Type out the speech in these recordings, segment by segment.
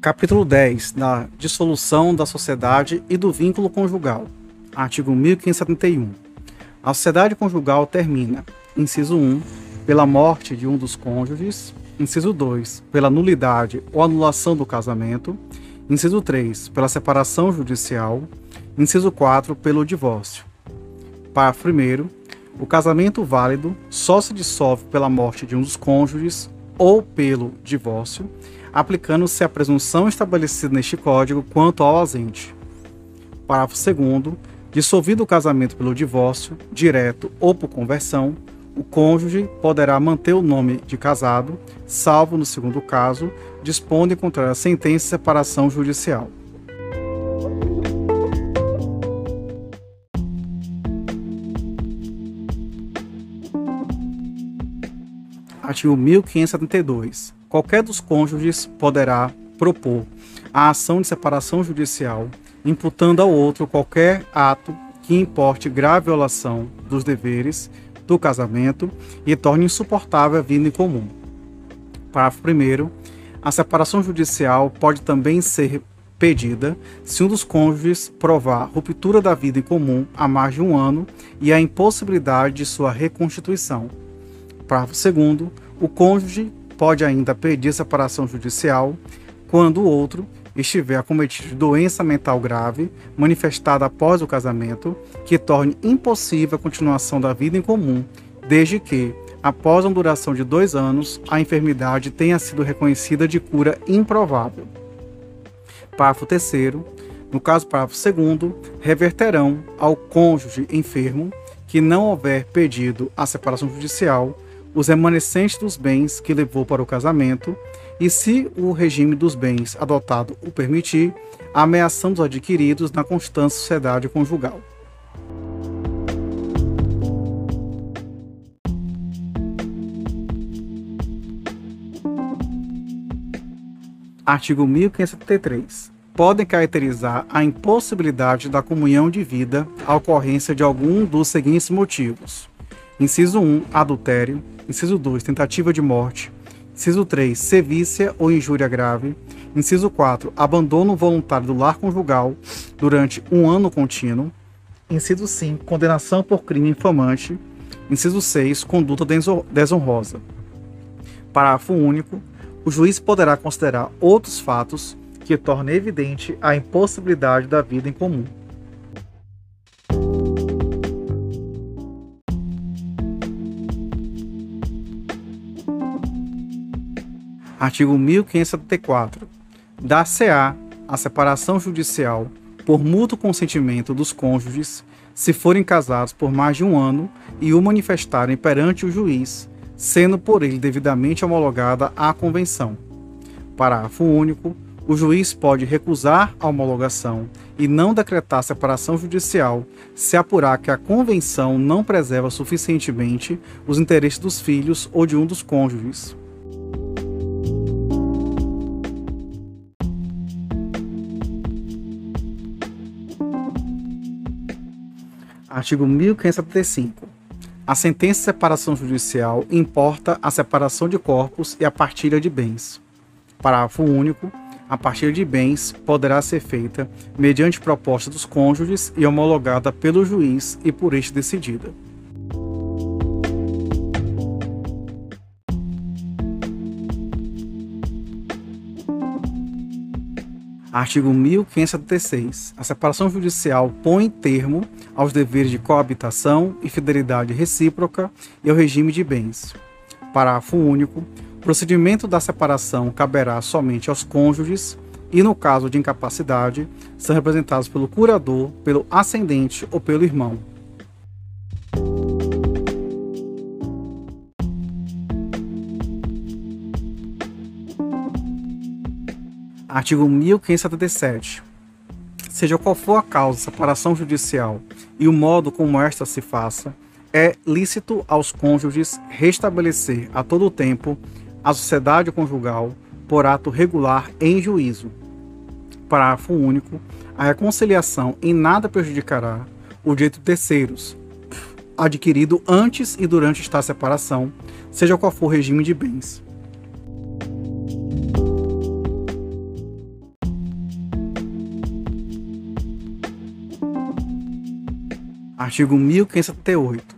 Capítulo 10 da dissolução da sociedade e do vínculo conjugal. Artigo 1571. A sociedade conjugal termina, inciso 1, pela morte de um dos cônjuges, inciso 2, pela nulidade ou anulação do casamento, inciso 3, pela separação judicial, inciso 4, pelo divórcio. Parágrafo 1 o casamento válido só se dissolve pela morte de um dos cônjuges ou pelo divórcio, aplicando-se a presunção estabelecida neste Código quanto ao ausente. Parágrafo 2. Dissolvido o casamento pelo divórcio, direto ou por conversão, o cônjuge poderá manter o nome de casado, salvo no segundo caso, dispondo em contrário a sentença de separação judicial. Artigo 1572. Qualquer dos cônjuges poderá propor a ação de separação judicial, imputando ao outro qualquer ato que importe grave violação dos deveres do casamento e torne insuportável a vida em comum. Parágrafo 1. A separação judicial pode também ser pedida se um dos cônjuges provar ruptura da vida em comum há mais de um ano e a impossibilidade de sua reconstituição Parágrafo 2. O cônjuge pode ainda pedir separação judicial quando o outro estiver acometido de doença mental grave manifestada após o casamento, que torne impossível a continuação da vida em comum, desde que, após uma duração de dois anos, a enfermidade tenha sido reconhecida de cura improvável. Parágrafo 3. No caso parágrafo 2, reverterão ao cônjuge enfermo que não houver pedido a separação judicial os remanescentes dos bens que levou para o casamento e, se o regime dos bens adotado o permitir, ameaçando os adquiridos na constante sociedade conjugal. Artigo 1573. Podem caracterizar a impossibilidade da comunhão de vida a ocorrência de algum dos seguintes motivos: inciso 1, adultério, Inciso 2, tentativa de morte. Inciso 3, sevícia ou injúria grave. Inciso 4, abandono voluntário do lar conjugal durante um ano contínuo. Inciso 5, condenação por crime infamante. Inciso 6, conduta desonrosa. Parágrafo único. O juiz poderá considerar outros fatos que tornem evidente a impossibilidade da vida em comum. Artigo 1574. Dar-se-á a separação judicial por mútuo consentimento dos cônjuges, se forem casados por mais de um ano e o manifestarem perante o juiz, sendo por ele devidamente homologada a convenção. Parágrafo único. O juiz pode recusar a homologação e não decretar separação judicial se apurar que a convenção não preserva suficientemente os interesses dos filhos ou de um dos cônjuges. Artigo 1575. A sentença de separação judicial importa a separação de corpos e a partilha de bens. Parágrafo único. A partilha de bens poderá ser feita mediante proposta dos cônjuges e homologada pelo juiz e por este decidida. Artigo 1576. A separação judicial põe termo aos deveres de coabitação e fidelidade recíproca e ao regime de bens. Parágrafo único. O procedimento da separação caberá somente aos cônjuges e, no caso de incapacidade, são representados pelo curador, pelo ascendente ou pelo irmão. Artigo 1577. Seja qual for a causa, separação judicial e o modo como esta se faça, é lícito aos cônjuges restabelecer a todo tempo a sociedade conjugal por ato regular em juízo. Parágrafo único. A reconciliação em nada prejudicará o direito de terceiros, adquirido antes e durante esta separação, seja qual for o regime de bens. Artigo 1578.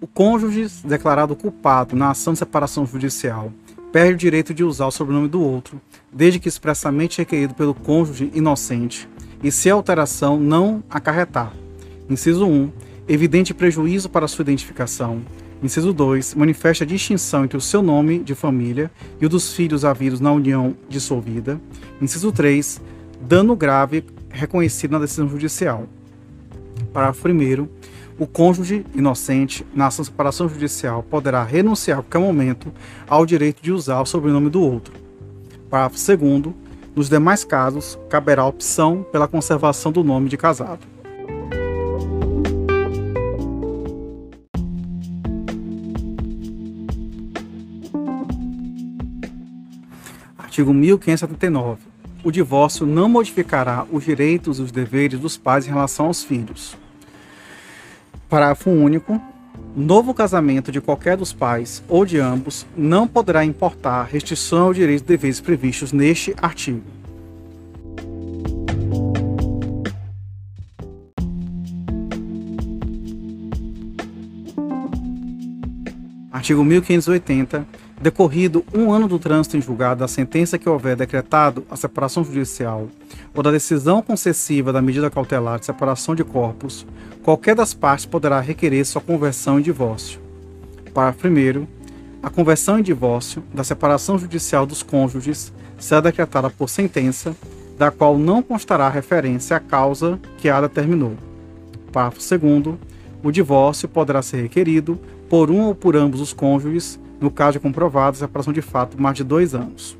O cônjuge declarado culpado na ação de separação judicial perde o direito de usar o sobrenome do outro, desde que expressamente requerido pelo cônjuge inocente, e se a alteração não acarretar. Inciso 1. Evidente prejuízo para sua identificação. Inciso 2. Manifesta distinção entre o seu nome de família e o dos filhos havidos na união dissolvida. Inciso 3. Dano grave reconhecido na decisão judicial. Parágrafo 1. O cônjuge inocente, na ação de separação judicial, poderá renunciar a qualquer momento ao direito de usar o sobrenome do outro. Parágrafo 2. Nos demais casos, caberá a opção pela conservação do nome de casado. Artigo 1579. O divórcio não modificará os direitos e os deveres dos pais em relação aos filhos. Parágrafo único. Novo casamento de qualquer dos pais ou de ambos não poderá importar restrição aos direitos e deveres previstos neste artigo. Artigo 1580 decorrido um ano do trânsito em julgado da sentença que houver decretado a separação judicial ou da decisão concessiva da medida cautelar de separação de corpos, qualquer das partes poderá requerer sua conversão em divórcio. Parágrafo 1. A conversão em divórcio da separação judicial dos cônjuges será decretada por sentença, da qual não constará referência à causa que a determinou. Parágrafo 2. O divórcio poderá ser requerido por um ou por ambos os cônjuges no caso de comprovada separação de fato mais de dois anos.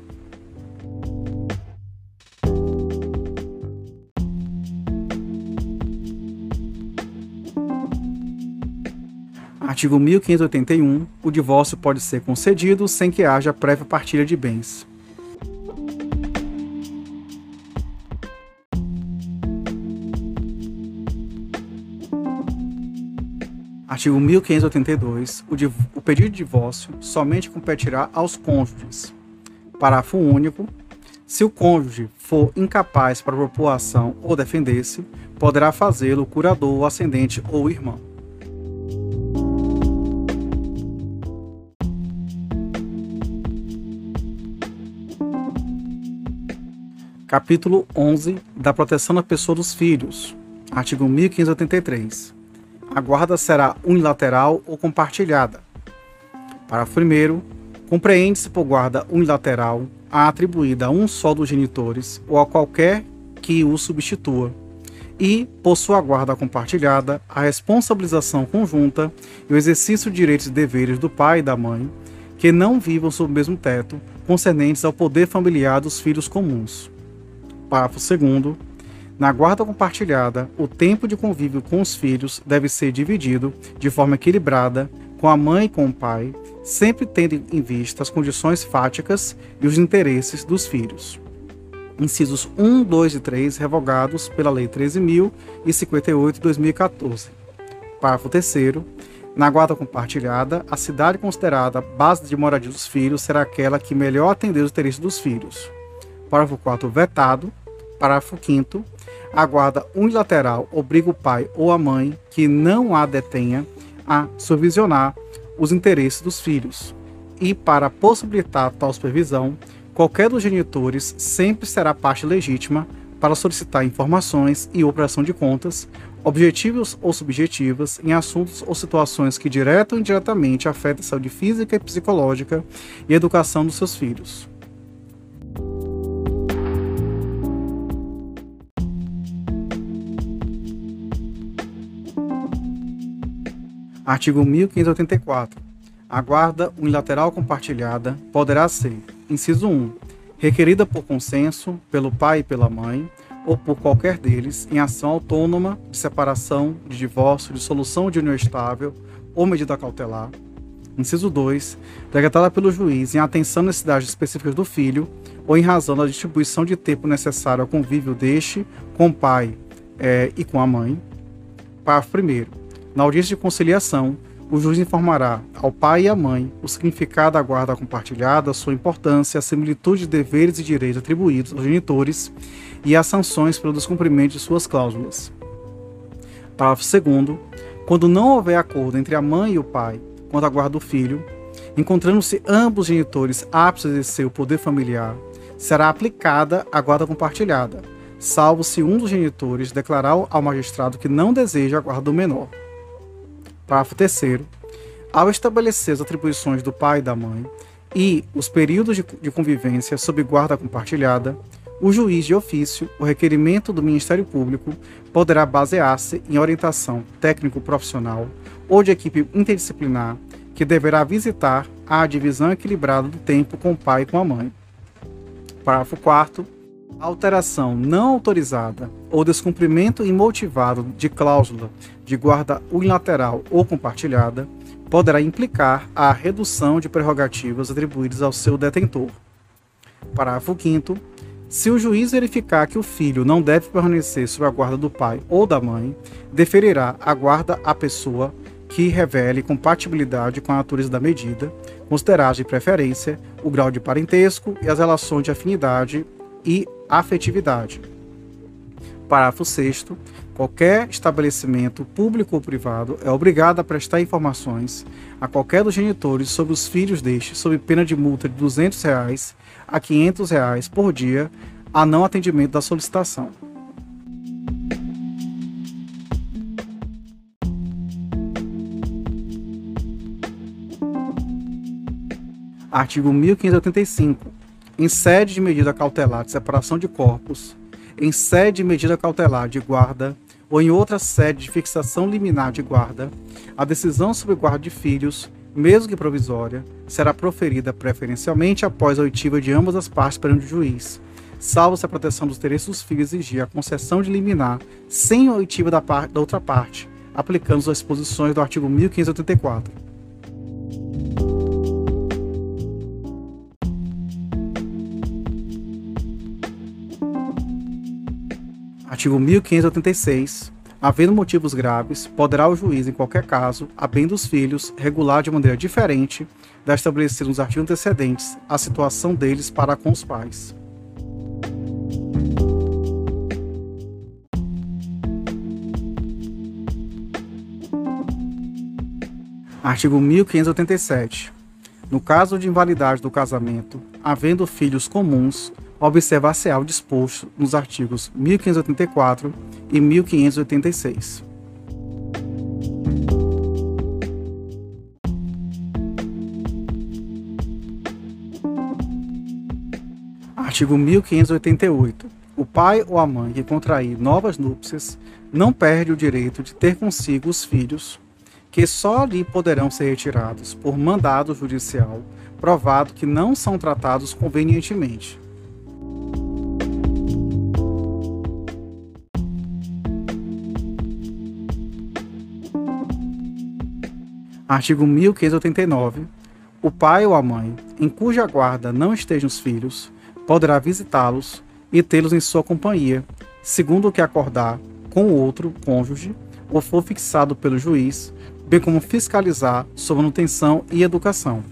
Artigo 1581. O divórcio pode ser concedido sem que haja prévia partilha de bens. Artigo 1582. O, o pedido de divórcio somente competirá aos cônjuges. Parágrafo único. Se o cônjuge for incapaz para propor ação ou defender-se, poderá fazê-lo o curador, o ascendente ou o irmão. Capítulo 11 da proteção da pessoa dos filhos. Artigo 1583 a guarda será unilateral ou compartilhada. Parágrafo 1. Compreende-se por guarda unilateral a atribuída a um só dos genitores ou a qualquer que o substitua, e, por sua guarda compartilhada, a responsabilização conjunta e o exercício de direitos e deveres do pai e da mãe, que não vivam sob o mesmo teto, concernentes ao poder familiar dos filhos comuns. Parágrafo 2. Na guarda compartilhada, o tempo de convívio com os filhos deve ser dividido de forma equilibrada com a mãe e com o pai, sempre tendo em vista as condições fáticas e os interesses dos filhos. Incisos 1, 2 e 3 revogados pela Lei 13.058 de 2014. Parágrafo 3. Na guarda compartilhada, a cidade considerada base de moradia dos filhos será aquela que melhor atender os interesses dos filhos. Parágrafo 4. Vetado. Parágrafo 5 a guarda unilateral obriga o pai ou a mãe que não a detenha a supervisionar os interesses dos filhos. E para possibilitar tal supervisão, qualquer dos genitores sempre será parte legítima para solicitar informações e operação de contas, objetivas ou subjetivas, em assuntos ou situações que direta ou indiretamente afetem a saúde física e psicológica e educação dos seus filhos. Artigo 1584. A guarda unilateral compartilhada poderá ser, inciso 1, requerida por consenso pelo pai e pela mãe, ou por qualquer deles, em ação autônoma de separação, de divórcio, de solução de união estável ou medida cautelar. Inciso 2, decretada pelo juiz em atenção às necessidades específicas do filho ou em razão da distribuição de tempo necessário ao convívio deste com o pai é, e com a mãe. Parágrafo 1 na audiência de conciliação, o juiz informará ao pai e à mãe o significado da guarda compartilhada, sua importância, a similitude de deveres e direitos atribuídos aos genitores e as sanções pelo descumprimento de suas cláusulas. Parágrafo 2. Quando não houver acordo entre a mãe e o pai quanto à guarda do filho, encontrando-se ambos genitores aptos a exercer o poder familiar, será aplicada a guarda compartilhada, salvo se um dos genitores declarar ao magistrado que não deseja a guarda do menor. Parágrafo 3 Ao estabelecer as atribuições do pai e da mãe e os períodos de, de convivência sob guarda compartilhada, o juiz de ofício, o requerimento do Ministério Público, poderá basear-se em orientação técnico-profissional ou de equipe interdisciplinar que deverá visitar a divisão equilibrada do tempo com o pai e com a mãe. Parágrafo 4 alteração não autorizada ou descumprimento imotivado de cláusula de guarda unilateral ou compartilhada poderá implicar a redução de prerrogativas atribuídas ao seu detentor. Parágrafo 5 se o juiz verificar que o filho não deve permanecer sob a guarda do pai ou da mãe, deferirá a guarda à pessoa que revele compatibilidade com a natureza da medida, considerado de preferência o grau de parentesco e as relações de afinidade e afetividade. Parágrafo 6. Qualquer estabelecimento público ou privado é obrigado a prestar informações a qualquer dos genitores sobre os filhos deste, sob pena de multa de 200 reais a 500 reais por dia a não atendimento da solicitação. Artigo 1585 em sede de medida cautelar de separação de corpos, em sede de medida cautelar de guarda ou em outra sede de fixação liminar de guarda, a decisão sobre guarda de filhos, mesmo que provisória, será proferida preferencialmente após a oitiva de ambas as partes perante o juiz, salvo se a proteção dos interesses dos filhos exigir a concessão de liminar sem oitiva da, da outra parte, aplicando as disposições do artigo 1584. Artigo 1586. Havendo motivos graves, poderá o juiz, em qualquer caso, a bem dos filhos, regular de maneira diferente da estabelecida nos artigos antecedentes a situação deles para com os pais. Artigo 1587. No caso de invalidade do casamento, havendo filhos comuns, observar-se-á o disposto nos artigos 1584 e 1586. Artigo 1588. O pai ou a mãe que contrair novas núpcias não perde o direito de ter consigo os filhos, que só ali poderão ser retirados por mandado judicial, provado que não são tratados convenientemente, Artigo 1589. O pai ou a mãe, em cuja guarda não estejam os filhos, poderá visitá-los e tê-los em sua companhia, segundo o que acordar com o outro cônjuge ou for fixado pelo juiz, bem como fiscalizar sua manutenção e educação.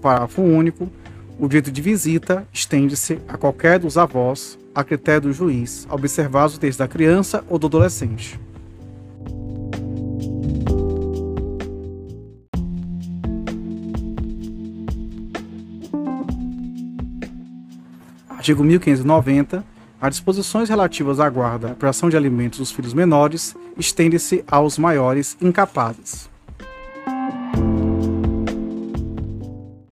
Parágrafo único. O direito de visita estende-se a qualquer dos avós, a critério do juiz, observados desde a criança ou do adolescente. Artigo 1590. As disposições relativas à guarda e ação de alimentos dos filhos menores estende-se aos maiores incapazes.